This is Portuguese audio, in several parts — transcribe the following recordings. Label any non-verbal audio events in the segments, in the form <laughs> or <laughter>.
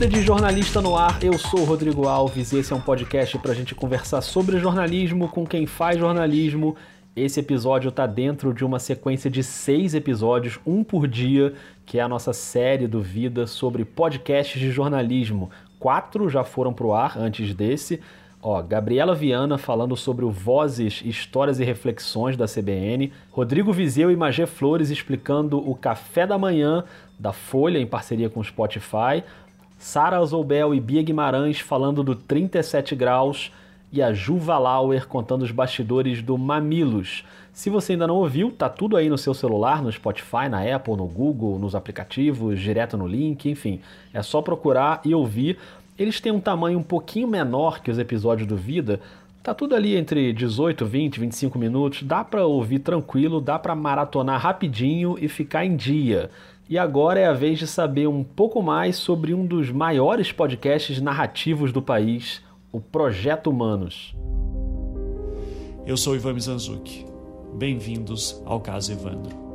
Vida de Jornalista no Ar, eu sou Rodrigo Alves e esse é um podcast para a gente conversar sobre jornalismo com quem faz jornalismo. Esse episódio está dentro de uma sequência de seis episódios, um por dia, que é a nossa série do Vida sobre podcasts de jornalismo. Quatro já foram para o ar antes desse. Ó, Gabriela Viana falando sobre o Vozes, Histórias e Reflexões da CBN. Rodrigo Vizeu e Magé Flores explicando o Café da Manhã da Folha em parceria com o Spotify. Sara Azobel e Bia Guimarães falando do 37 Graus. E a Juva Lauer contando os bastidores do Mamilos. Se você ainda não ouviu, tá tudo aí no seu celular, no Spotify, na Apple, no Google, nos aplicativos, direto no link, enfim. É só procurar e ouvir. Eles têm um tamanho um pouquinho menor que os episódios do Vida. Tá tudo ali entre 18, 20, 25 minutos. Dá para ouvir tranquilo, dá para maratonar rapidinho e ficar em dia. E agora é a vez de saber um pouco mais sobre um dos maiores podcasts narrativos do país, o Projeto Humanos. Eu sou Ivan Mizanzuki. Bem-vindos ao Caso Evandro.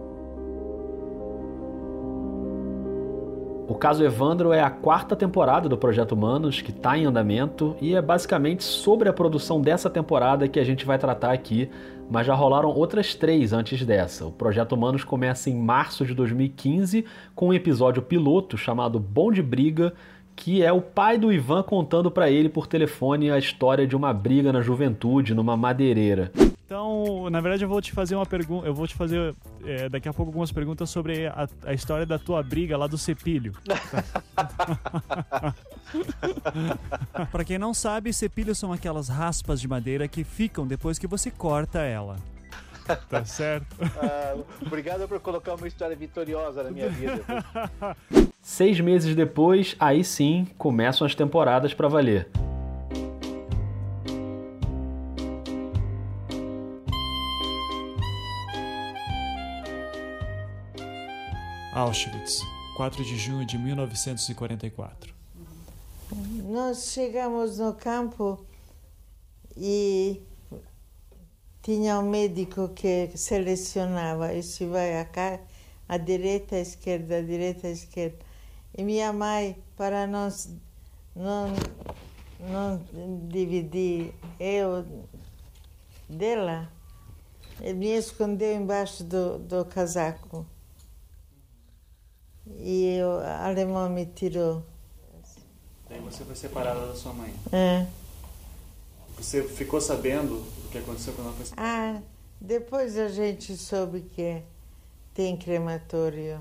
O caso Evandro é a quarta temporada do Projeto Humanos, que está em andamento, e é basicamente sobre a produção dessa temporada que a gente vai tratar aqui, mas já rolaram outras três antes dessa. O Projeto Humanos começa em março de 2015 com um episódio piloto chamado Bom de Briga, que é o pai do Ivan contando para ele por telefone a história de uma briga na juventude numa madeireira. Então, na verdade, eu vou te fazer uma pergunta. Eu vou te fazer é, daqui a pouco algumas perguntas sobre a, a, história da tua briga lá do Cepilho. <laughs> Para quem não sabe, cepilhos são aquelas raspas de madeira que ficam depois que você corta ela. <laughs> Tá certo? Ah, obrigado por colocar uma história vitoriosa na minha vida. Seis meses depois, aí sim, começam as temporadas para valer. Auschwitz, 4 de junho de 1944. Nós chegamos no campo e tinha um médico que selecionava e se vai a cá, a direita, a esquerda, a direita, a esquerda. E minha mãe, para nós não, não dividir eu dela, me escondeu embaixo do, do casaco. E o alemão me tirou. Daí você foi separada da sua mãe? É. Você ficou sabendo do que aconteceu quando ela foi? Ah, depois a gente soube que tem crematório.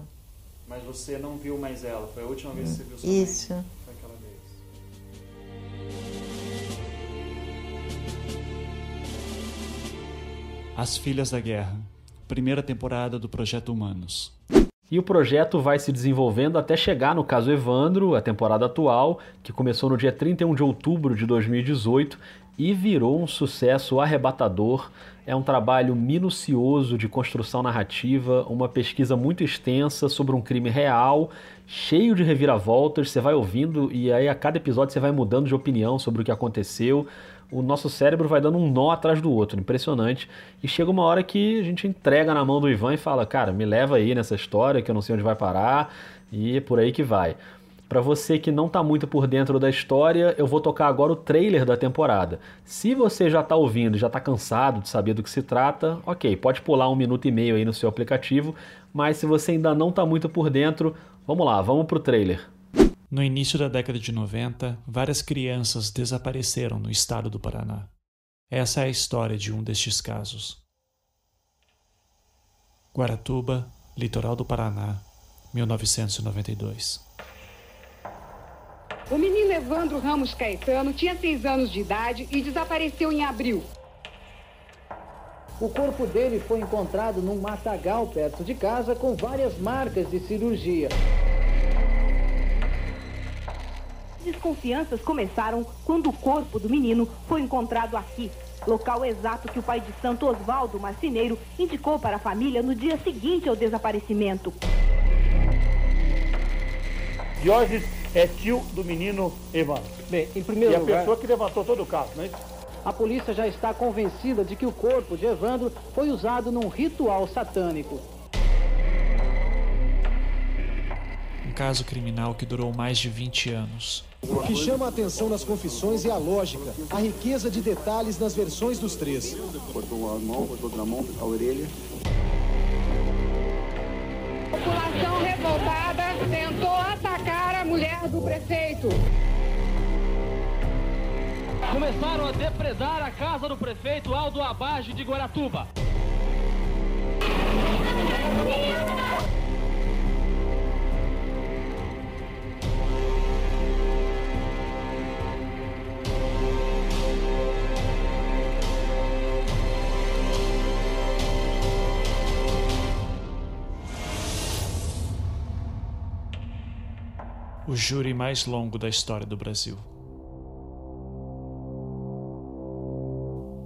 Mas você não viu mais ela? Foi a última vez que você viu sua Isso. mãe? Foi aquela vez. As Filhas da Guerra. Primeira temporada do Projeto Humanos. E o projeto vai se desenvolvendo até chegar no caso Evandro, a temporada atual, que começou no dia 31 de outubro de 2018 e virou um sucesso arrebatador. É um trabalho minucioso de construção narrativa, uma pesquisa muito extensa sobre um crime real, cheio de reviravoltas. Você vai ouvindo e aí a cada episódio você vai mudando de opinião sobre o que aconteceu o nosso cérebro vai dando um nó atrás do outro, impressionante. E chega uma hora que a gente entrega na mão do Ivan e fala: Cara, me leva aí nessa história que eu não sei onde vai parar, e é por aí que vai. Para você que não está muito por dentro da história, eu vou tocar agora o trailer da temporada. Se você já está ouvindo já está cansado de saber do que se trata, ok, pode pular um minuto e meio aí no seu aplicativo, mas se você ainda não está muito por dentro, vamos lá, vamos pro trailer. No início da década de 90, várias crianças desapareceram no estado do Paraná. Essa é a história de um destes casos. Guaratuba, litoral do Paraná, 1992. O menino Evandro Ramos Caetano tinha seis anos de idade e desapareceu em abril. O corpo dele foi encontrado num matagal perto de casa com várias marcas de cirurgia desconfianças começaram quando o corpo do menino foi encontrado aqui, local exato que o pai de Santo Osvaldo Marcineiro indicou para a família no dia seguinte ao desaparecimento. Diógenes é tio do menino Evandro. Bem, em primeiro e lugar... a pessoa que levantou todo o caso, não é isso? A polícia já está convencida de que o corpo de Evandro foi usado num ritual satânico. caso criminal que durou mais de 20 anos. O que chama a atenção nas confissões é a lógica, a riqueza de detalhes nas versões dos três. Cortou a mão, cortou outra mão, a orelha. A população revoltada tentou atacar a mulher do prefeito. Começaram a depredar a casa do prefeito Aldo Abage de Guaratuba. O júri mais longo da história do Brasil.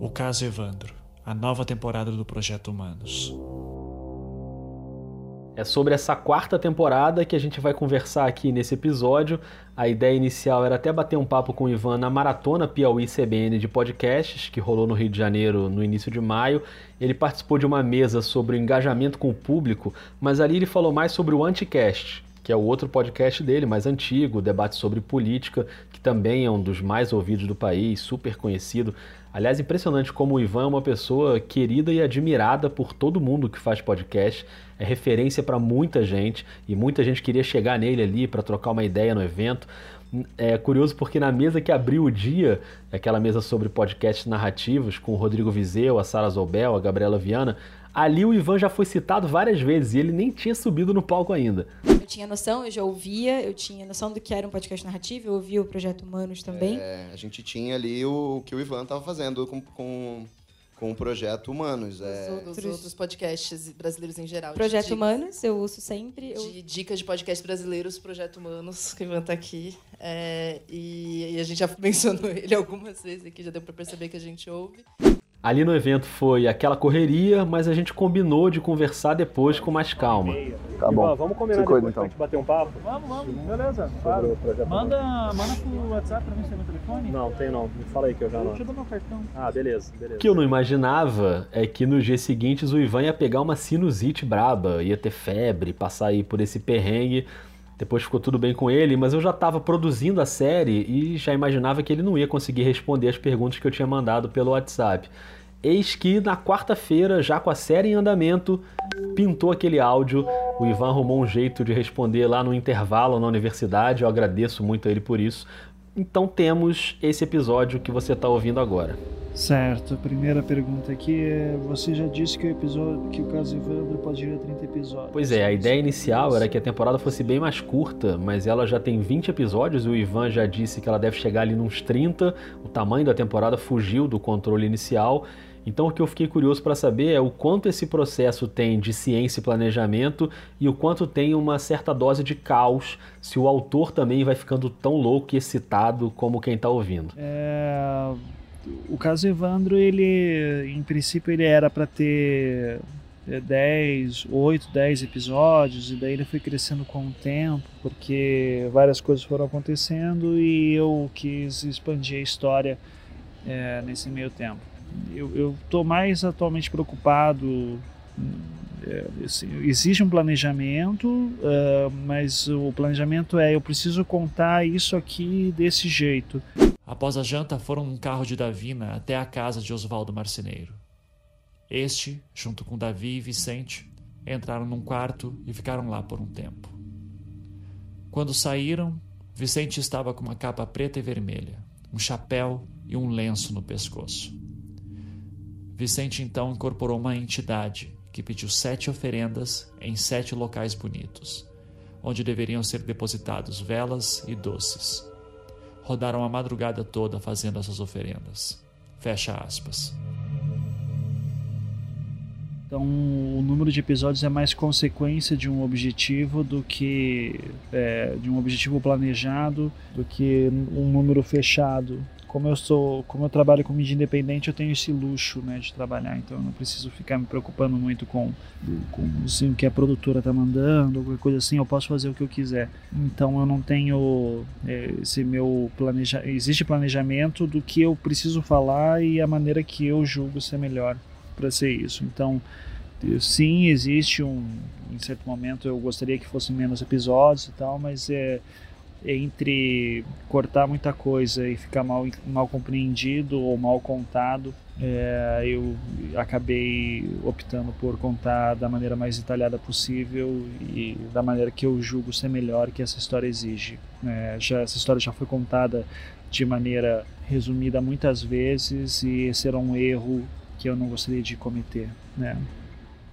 O caso Evandro, a nova temporada do Projeto Humanos. É sobre essa quarta temporada que a gente vai conversar aqui nesse episódio. A ideia inicial era até bater um papo com o Ivan na maratona Piauí CBN de podcasts, que rolou no Rio de Janeiro no início de maio. Ele participou de uma mesa sobre o engajamento com o público, mas ali ele falou mais sobre o Anticast, que é o outro podcast dele, mais antigo, debate sobre política, que também é um dos mais ouvidos do país, super conhecido. Aliás, impressionante como o Ivan é uma pessoa querida e admirada por todo mundo que faz podcast. É referência para muita gente e muita gente queria chegar nele ali para trocar uma ideia no evento. É curioso porque na mesa que abriu o dia, aquela mesa sobre podcasts narrativos com o Rodrigo Vizeu, a Sara Zobel, a Gabriela Viana, ali o Ivan já foi citado várias vezes e ele nem tinha subido no palco ainda. Eu tinha noção, eu já ouvia, eu tinha noção do que era um podcast narrativo, eu ouvia o Projeto Humanos também. É, a gente tinha ali o que o Ivan estava fazendo com, com, com o Projeto Humanos. É... Dos outros podcasts brasileiros em geral. Projeto de, Humanos, eu uso sempre. Eu... De dicas de podcast brasileiros, Projeto Humanos, que o Ivan tá aqui. É, e, e a gente já <laughs> mencionou ele algumas vezes aqui, já deu para perceber que a gente ouve. Ali no evento foi aquela correria, mas a gente combinou de conversar depois com mais calma. Tá bom. vamos combinar cuida, depois então. pra gente bater um papo? Vamos, vamos. Beleza, claro. Manda, manda pro WhatsApp pra mim se tem meu telefone. Não, tem não. Me fala aí que eu já Eu não. te dou meu cartão. Ah, beleza, beleza. O que eu não imaginava é que nos dias seguintes o Ivan ia pegar uma sinusite braba, ia ter febre, passar aí por esse perrengue. Depois ficou tudo bem com ele, mas eu já estava produzindo a série e já imaginava que ele não ia conseguir responder as perguntas que eu tinha mandado pelo WhatsApp. Eis que na quarta-feira, já com a série em andamento, pintou aquele áudio. O Ivan arrumou um jeito de responder lá no intervalo na universidade. Eu agradeço muito a ele por isso. Então temos esse episódio que você está ouvindo agora. Certo, a primeira pergunta aqui é: você já disse que o episódio, que o caso Evandro pode ir a 30 episódios. Pois é, a ideia inicial era que a temporada fosse bem mais curta, mas ela já tem 20 episódios e o Ivan já disse que ela deve chegar ali nos 30. O tamanho da temporada fugiu do controle inicial. Então o que eu fiquei curioso para saber é o quanto esse processo tem de ciência e planejamento e o quanto tem uma certa dose de caos, se o autor também vai ficando tão louco e excitado como quem está ouvindo. É, o caso Evandro, ele, em princípio, ele era para ter é, 10, 8, 10 episódios, e daí ele foi crescendo com o tempo, porque várias coisas foram acontecendo e eu quis expandir a história é, nesse meio tempo. Eu estou mais atualmente preocupado. É, assim, existe um planejamento, uh, mas o planejamento é: eu preciso contar isso aqui desse jeito. Após a janta, foram num carro de Davina até a casa de Oswaldo Marceneiro. Este, junto com Davi e Vicente, entraram num quarto e ficaram lá por um tempo. Quando saíram, Vicente estava com uma capa preta e vermelha, um chapéu e um lenço no pescoço. Vicente então incorporou uma entidade que pediu sete oferendas em sete locais bonitos, onde deveriam ser depositados velas e doces. Rodaram a madrugada toda fazendo essas oferendas. Fecha aspas. Então, o número de episódios é mais consequência de um objetivo do que é, de um objetivo planejado, do que um número fechado. Como eu sou, como eu trabalho com mídia independente, eu tenho esse luxo, né, de trabalhar. Então, eu não preciso ficar me preocupando muito com, com assim, o que a produtora está mandando, qualquer coisa assim. Eu posso fazer o que eu quiser. Então, eu não tenho é, esse meu planeja, existe planejamento do que eu preciso falar e a maneira que eu julgo ser melhor para ser isso. Então, sim, existe um. Em certo momento eu gostaria que fossem menos episódios e tal, mas é, entre cortar muita coisa e ficar mal, mal compreendido ou mal contado, é, eu acabei optando por contar da maneira mais detalhada possível e da maneira que eu julgo ser melhor que essa história exige. É, já, essa história já foi contada de maneira resumida muitas vezes e esse era um erro que eu não gostaria de cometer. Né?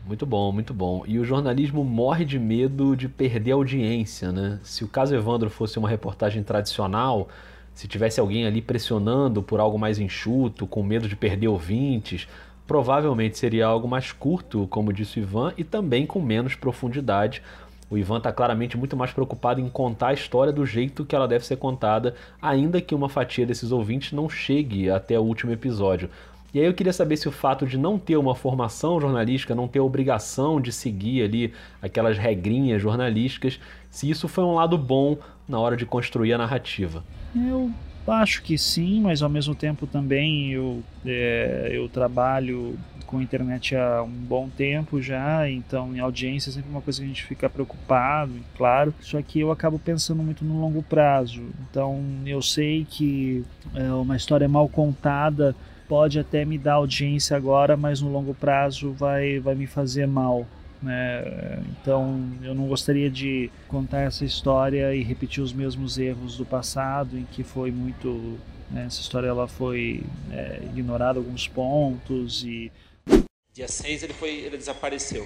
Muito bom, muito bom. E o jornalismo morre de medo de perder audiência, né? Se o caso Evandro fosse uma reportagem tradicional, se tivesse alguém ali pressionando por algo mais enxuto, com medo de perder ouvintes, provavelmente seria algo mais curto, como disse o Ivan, e também com menos profundidade. O Ivan está claramente muito mais preocupado em contar a história do jeito que ela deve ser contada, ainda que uma fatia desses ouvintes não chegue até o último episódio. E aí eu queria saber se o fato de não ter uma formação jornalística, não ter a obrigação de seguir ali aquelas regrinhas jornalísticas, se isso foi um lado bom na hora de construir a narrativa. Eu acho que sim, mas ao mesmo tempo também eu, é, eu trabalho com internet há um bom tempo já, então em audiência é sempre uma coisa que a gente fica preocupado, claro. Só que eu acabo pensando muito no longo prazo. Então eu sei que é, uma história mal contada pode até me dar audiência agora, mas no longo prazo vai, vai me fazer mal. Né? Então eu não gostaria de contar essa história e repetir os mesmos erros do passado, em que foi muito. Né, essa história ela foi é, ignorada alguns pontos e. Dia 6 ele, foi, ele desapareceu.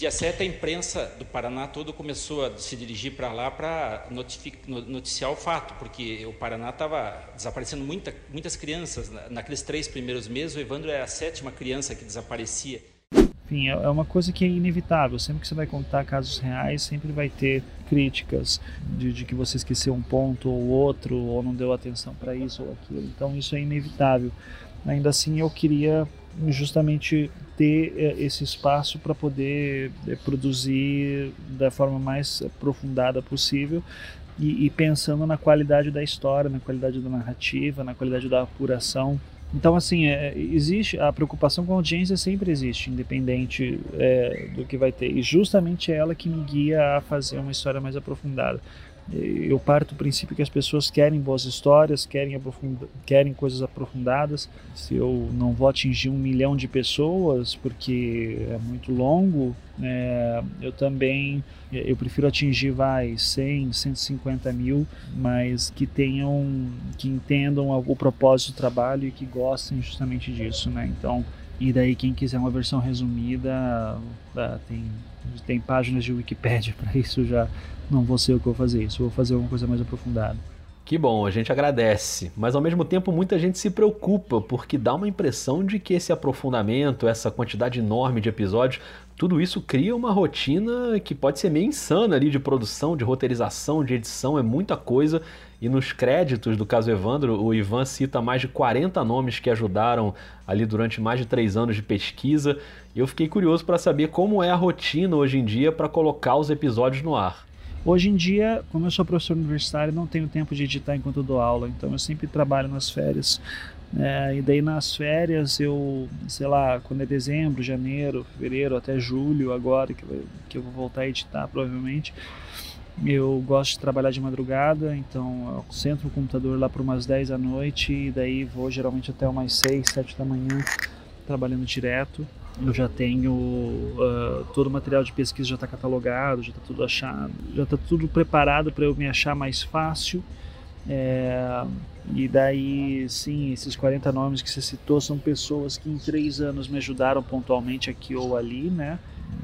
Dia 7, a imprensa do Paraná todo começou a se dirigir para lá para noticiar o fato, porque o Paraná estava desaparecendo muita, muitas crianças. Naqueles três primeiros meses, o Evandro é a sétima criança que desaparecia. Enfim, é, é uma coisa que é inevitável. Sempre que você vai contar casos reais, sempre vai ter críticas de, de que você esqueceu um ponto ou outro, ou não deu atenção para isso ou aquilo. Então, isso é inevitável. Ainda assim, eu queria justamente ter é, esse espaço para poder é, produzir da forma mais aprofundada possível e, e, pensando na qualidade da história, na qualidade da narrativa, na qualidade da apuração. Então, assim, é, existe a preocupação com a audiência sempre existe, independente é, do que vai ter. E justamente é ela que me guia a fazer uma história mais aprofundada eu parto do princípio que as pessoas querem boas histórias, querem, querem coisas aprofundadas. Se eu não vou atingir um milhão de pessoas, porque é muito longo, é, eu também eu prefiro atingir vai 100, 150 mil, mas que tenham, que entendam o propósito do trabalho e que gostem justamente disso, né? Então, e daí quem quiser uma versão resumida, tem tem páginas de Wikipedia <laughs> para isso já não vou ser eu que vou fazer isso, vou fazer alguma coisa mais aprofundada. Que bom, a gente agradece. Mas ao mesmo tempo muita gente se preocupa, porque dá uma impressão de que esse aprofundamento, essa quantidade enorme de episódios, tudo isso cria uma rotina que pode ser meio insana ali de produção, de roteirização, de edição, é muita coisa. E nos créditos do caso Evandro, o Ivan cita mais de 40 nomes que ajudaram ali durante mais de três anos de pesquisa. Eu fiquei curioso para saber como é a rotina hoje em dia para colocar os episódios no ar. Hoje em dia, como eu sou professor universitário, não tenho tempo de editar enquanto dou aula, então eu sempre trabalho nas férias. É, e daí nas férias eu, sei lá, quando é dezembro, janeiro, fevereiro, até julho agora, que, eu, que eu vou voltar a editar provavelmente, eu gosto de trabalhar de madrugada, então eu sento no computador lá por umas 10 da noite e daí vou geralmente até umas 6, 7 da manhã trabalhando direto eu já tenho uh, todo o material de pesquisa já está catalogado, já está tudo achado, já está tudo preparado para eu me achar mais fácil. É, e daí, sim, esses 40 nomes que você citou são pessoas que em três anos me ajudaram pontualmente aqui ou ali, né?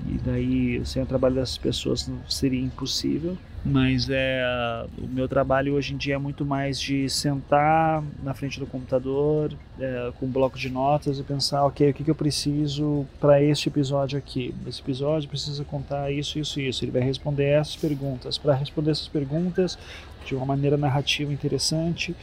E daí, sem o trabalho dessas pessoas, seria impossível mas é o meu trabalho hoje em dia é muito mais de sentar na frente do computador é, com um bloco de notas e pensar ok o que, que eu preciso para este episódio aqui? Esse episódio precisa contar isso isso isso. Ele vai responder essas perguntas. Para responder essas perguntas de uma maneira narrativa interessante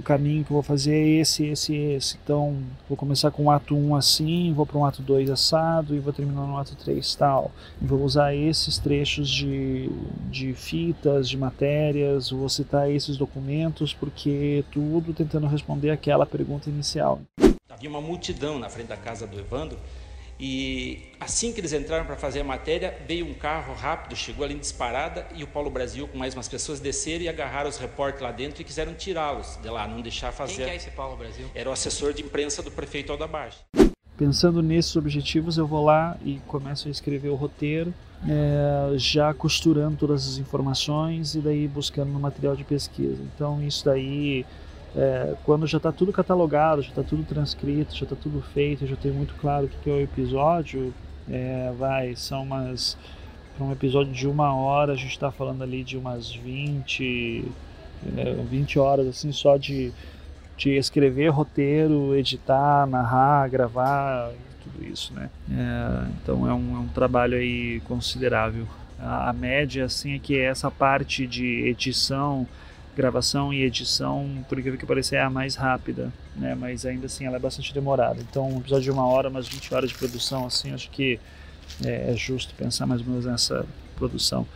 o caminho que eu vou fazer é esse, esse, esse. Então, vou começar com o ato 1 assim, vou para um ato 2 assado e vou terminar no ato 3 tal. E vou usar esses trechos de, de fitas, de matérias, vou citar esses documentos, porque tudo tentando responder aquela pergunta inicial. Havia uma multidão na frente da casa do Evandro E assim que eles entraram para fazer a matéria, veio um carro rápido, chegou ali em disparada e o Paulo Brasil com mais umas pessoas desceram e agarraram os repórteres lá dentro e quiseram tirá-los de lá, não deixar fazer. Quem que é esse Paulo Brasil? Era o assessor de imprensa do prefeito Aldabage. Pensando nesses objetivos, eu vou lá e começo a escrever o roteiro, é, já costurando todas as informações e daí buscando no material de pesquisa. Então isso daí é, quando já está tudo catalogado, já está tudo transcrito, já está tudo feito, já tem muito claro o que é o episódio, é, vai, são umas. Para um episódio de uma hora, a gente está falando ali de umas 20, é, 20 horas assim só de, de escrever roteiro, editar, narrar, gravar, tudo isso, né? É, então é um, é um trabalho aí considerável. A, a média assim é que essa parte de edição gravação e edição, por incrível que pareça, é a mais rápida, né? Mas ainda assim ela é bastante demorada. Então, um episódio de uma hora, umas 20 horas de produção, assim, acho que é, é justo pensar mais ou menos nessa produção.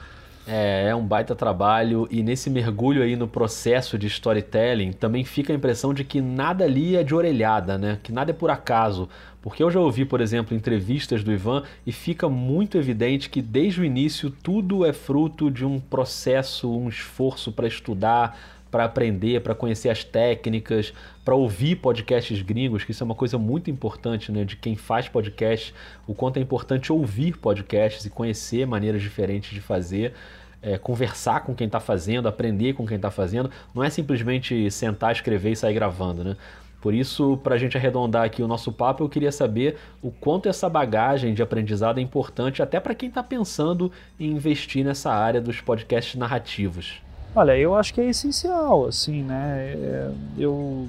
É, é um baita trabalho e nesse mergulho aí no processo de storytelling também fica a impressão de que nada ali é de orelhada, né? Que nada é por acaso. Porque eu já ouvi, por exemplo, entrevistas do Ivan e fica muito evidente que desde o início tudo é fruto de um processo, um esforço para estudar, para aprender, para conhecer as técnicas, para ouvir podcasts gringos, que isso é uma coisa muito importante, né, de quem faz podcast, o quanto é importante ouvir podcasts e conhecer maneiras diferentes de fazer. É, conversar com quem está fazendo, aprender com quem está fazendo, não é simplesmente sentar, escrever e sair gravando, né? Por isso, para a gente arredondar aqui o nosso papo, eu queria saber o quanto essa bagagem de aprendizado é importante até para quem está pensando em investir nessa área dos podcasts narrativos. Olha, eu acho que é essencial, assim, né? É, eu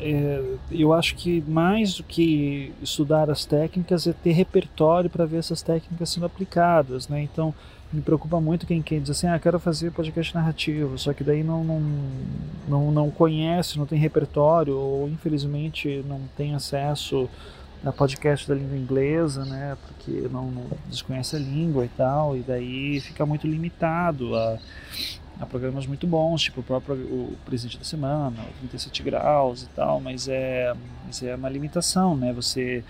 é, eu acho que mais do que estudar as técnicas é ter repertório para ver essas técnicas sendo aplicadas, né? Então me preocupa muito quem quer diz assim, ah, quero fazer podcast narrativo, só que daí não, não, não, não conhece, não tem repertório ou infelizmente não tem acesso a podcast da língua inglesa, né? Porque não, não desconhece a língua e tal, e daí fica muito limitado a Há programas muito bons, tipo o próprio o Presidente da Semana, o 37 Graus e tal, mas é, mas é uma limitação, né? Você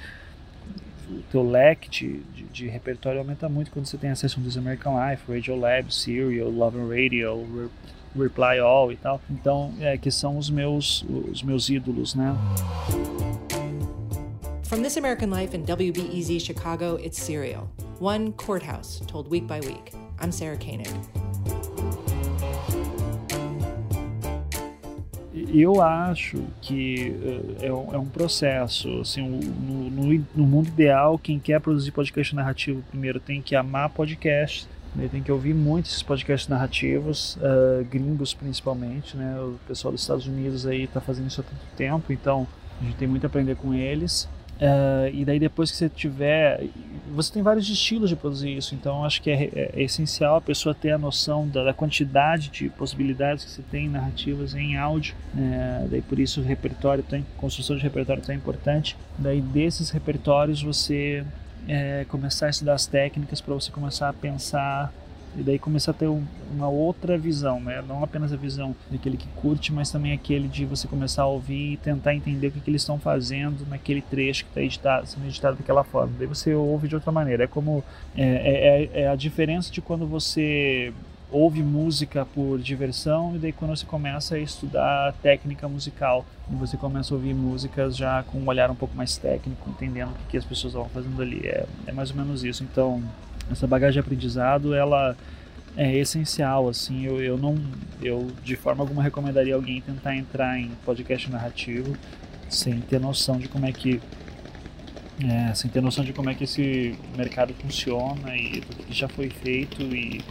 o teu leque de, de, de, repertório aumenta muito quando você tem acesso a um This American Life, Radio Lab, Serial, Love and Radio, Re, Reply All e tal. Então, é, que são os meus, os meus ídolos, né? From This American Life and WBEZ Chicago, it's Serial. One courthouse told week by week. I'm Sarah Koenig. Eu acho que uh, é, um, é, um, processo. Assim, no, no, no, mundo ideal, quem quer produzir podcast narrativo primeiro tem que amar podcast, né, tem que ouvir muito esses podcasts narrativos, uh, gringos principalmente. Né, o pessoal dos Estados Unidos aí está fazendo isso há tanto tempo, então a gente tem muito a aprender com eles. Uh, e daí depois que você tiver, você tem vários estilos de produzir isso, então acho que é, é, é essencial a pessoa ter a noção da, da, quantidade de possibilidades que você tem narrativas em áudio, uh, daí por isso o repertório, tem, construção de repertório é tão importante. Daí desses repertórios você é, começar a estudar as técnicas para você começar a pensar e daí começar a ter um, uma outra visão, né? Não apenas a visão daquele que curte, mas também aquele de você começar a ouvir e tentar entender o que, que eles estão fazendo naquele trecho que está editado, sendo editado daquela forma. Daí você ouve de outra maneira. É como é, é, é, é a diferença de quando você ouve música por diversão e daí quando você começa a estudar técnica musical e você começa a ouvir músicas já com um olhar um pouco mais técnico, entendendo o que, que as pessoas estão fazendo ali. É, é mais ou menos isso. Então essa bagagem de aprendizado ela é essencial assim eu, eu não eu de forma alguma recomendaria alguém tentar entrar em podcast narrativo sem ter noção de como é que é, sem ter noção de como é que esse mercado funciona e do que já foi feito e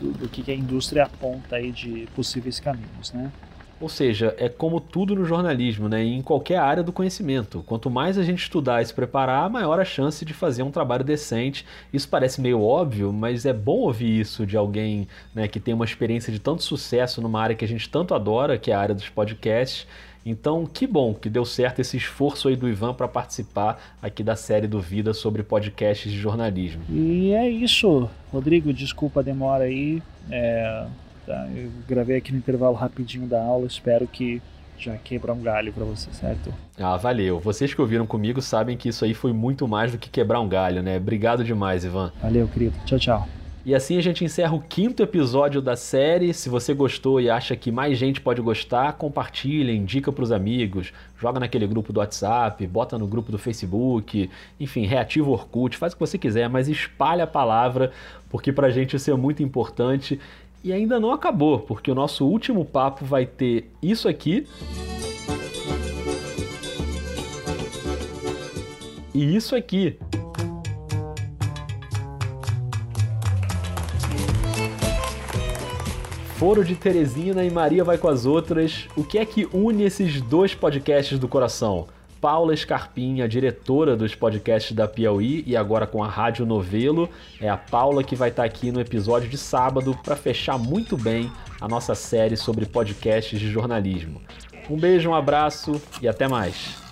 do, do que a indústria aponta aí de possíveis caminhos, né? Ou seja, é como tudo no jornalismo, né? em qualquer área do conhecimento. Quanto mais a gente estudar e se preparar, maior a chance de fazer um trabalho decente. Isso parece meio óbvio, mas é bom ouvir isso de alguém né, que tem uma experiência de tanto sucesso numa área que a gente tanto adora, que é a área dos podcasts. Então, que bom que deu certo esse esforço aí do Ivan para participar aqui da série do Vida sobre podcasts de jornalismo. E é isso, Rodrigo. Desculpa a demora aí. É Tá? Eu gravei aqui no intervalo rapidinho da aula, espero que já quebrar um galho para você, certo? Ah, valeu. Vocês que ouviram comigo sabem que isso aí foi muito mais do que quebrar um galho, né? Obrigado demais, Ivan. Valeu, querido. Tchau, tchau. E assim a gente encerra o quinto episódio da série. Se você gostou e acha que mais gente pode gostar, compartilha, indica para os amigos, joga naquele grupo do WhatsApp, bota no grupo do Facebook, enfim, reativa o Orkut, faz o que você quiser, mas espalha a palavra, porque pra gente isso é muito importante. E ainda não acabou, porque o nosso último papo vai ter isso aqui. E isso aqui. Foro de Teresina e Maria vai com as outras. O que é que une esses dois podcasts do coração? Paula Scarpinha, diretora dos podcasts da Piauí e agora com a Rádio Novelo. É a Paula que vai estar aqui no episódio de sábado para fechar muito bem a nossa série sobre podcasts de jornalismo. Um beijo, um abraço e até mais.